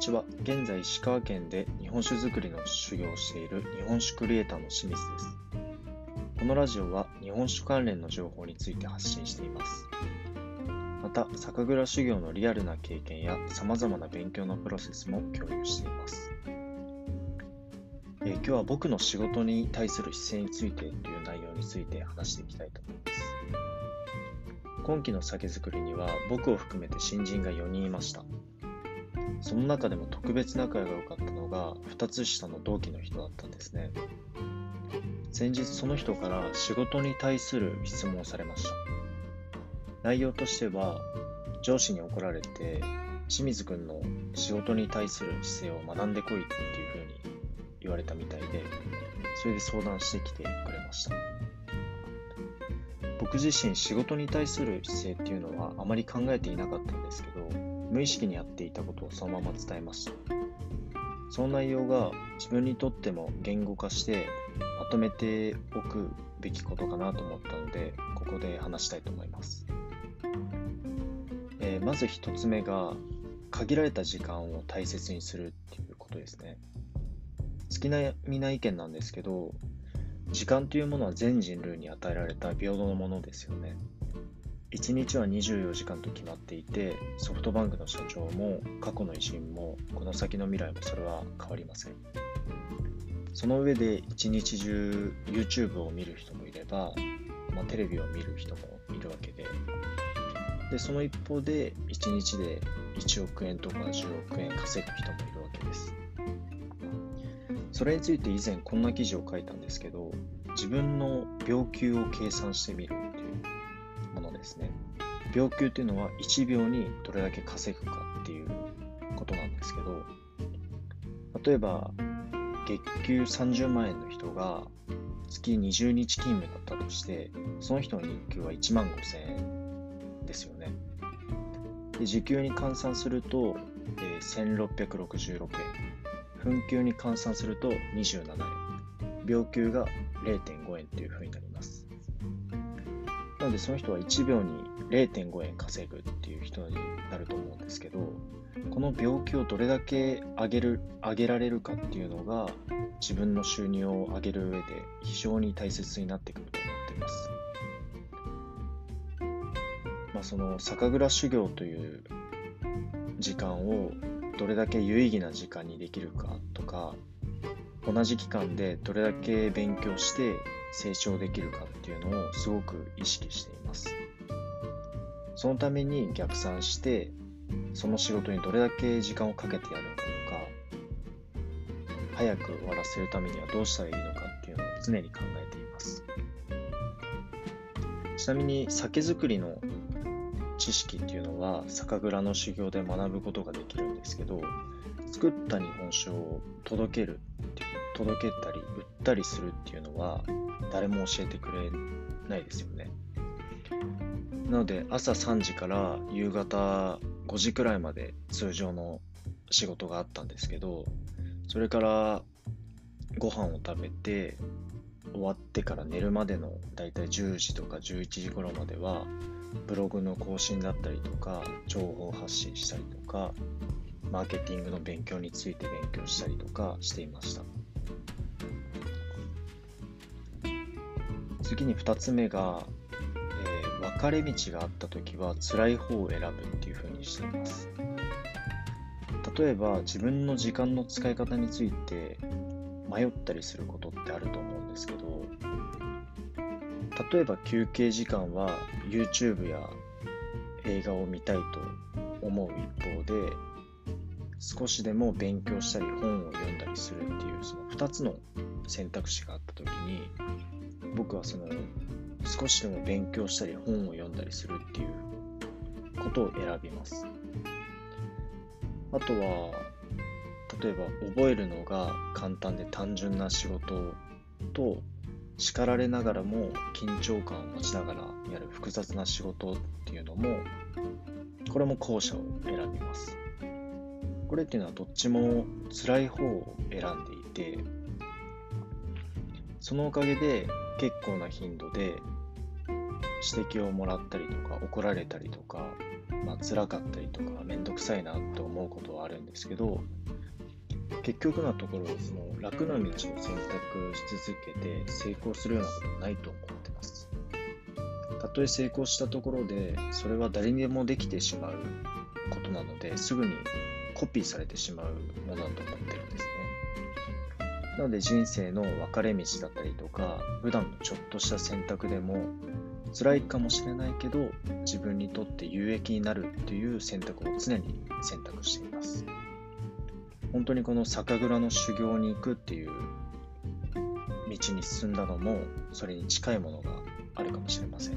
ちは。現在、石川県で日本酒造りの修行をしている日本酒クリエイターの清水です。このラジオは日本酒関連の情報について発信しています。また、酒蔵修行のリアルな経験や様々な勉強のプロセスも共有しています。え、今日は僕の仕事に対する姿勢についてという内容について話していきたいと思います。今期の酒造りには僕を含めて新人が4人いました。その中でも特別仲が良かったのが2つ下の同期の人だったんですね。先日その人から仕事に対する質問をされました。内容としては上司に怒られて清水くんの仕事に対する姿勢を学んでこいっていうふうに言われたみたいで、それで相談してきてくれました。僕自身仕事に対する姿勢っていうのはあまり考えていなかったんですけど、無意識にやっていたことをそのまま伝えました。その内容が自分にとっても言語化してまとめておくべきことかなと思ったので、ここで話したいと思います。えー、まず一つ目が、限られた時間を大切にするっていうことですね。好きなみな意見なんですけど、時間というものは全人類に与えられた平等のものですよね。1日は24時間と決まっていて、ソフトバンクの社長も過去の偉人もこの先の未来もそれは変わりません。その上で一日中 YouTube を見る人もいれば、まあ、テレビを見る人もいるわけで、でその一方で1日で1億円とか10億円稼ぐ人もいるわけです。それについて以前こんな記事を書いたんですけど、自分の病休を計算してみるですね。秒給っていうのは1秒にどれだけ稼ぐかっていうことなんですけど、例えば月給30万円の人が月20日勤務だったとして、その人の日給は1万5000円ですよね。で時給に換算すると、えー、1666円。分給に換算すると27円。秒給が0.5円っていう風になります。のでその人は1秒に0.5円稼ぐっていう人になると思うんですけど、この病気をどれだけ上げる、上げられるかっていうのが、自分の収入を上げる上で非常に大切になってくると思っています。まあ、その酒蔵修行という時間をどれだけ有意義な時間にできるかとか、同じ期間でどれだけ勉強して成長できるかっていうのをすごく意識しています。そのために逆算して、その仕事にどれだけ時間をかけてやるのかとか、早く終わらせるためにはどうしたらいいのかっていうのを常に考えています。ちなみに酒造りの知識っていうのは酒蔵の修行で学ぶことができるんですけど、作った日本酒を届けるっていう届けたり売ったりするっていうのは誰も教えてくれないですよね。なので朝3時から夕方5時くらいまで通常の仕事があったんですけど、それからご飯を食べて終わってから寝るまでのだいたい10時とか11時頃まではブログの更新だったりとか情報発信したりとかマーケティングの勉強について勉強したりとかしていました。次に2つ目が、えー、分かれ道があった時は辛い方を選ぶっていうふうにしています。例えば自分の時間の使い方について迷ったりすることってあると思うんですけど例えば休憩時間は YouTube や映画を見たいと思う一方で少しでも勉強したり本を読んだりするっていうその2つの選択肢があった時に僕はその少しでも勉強したり本を読んだりするっていうことを選びます。あとは、例えば覚えるのが簡単で単純な仕事と叱られながらも緊張感を持ちながらやる複雑な仕事っていうのもこれも後者を選びますこれっていうのはどっちも辛い方を選んでいてそのおかげで結構な頻度で指摘をもらったりとか怒られたりとか、まあ辛かったりとかめんどくさいなと思うことはあるんですけど結局のところその楽な道を選択し続けて成功するようなことはないと思ってます。たとえ成功したところでそれは誰にでもできてしまうことなのですぐにコピーされてしまうものだと思ってるんですね。なので人生の分かれ道だったりとか普段のちょっとした選択でも辛いかもしれないけど自分にとって有益になるっていう選択を常に選択しています。本当にこの酒蔵の修行に行くっていう道に進んだのもそれに近いものがあるかもしれません。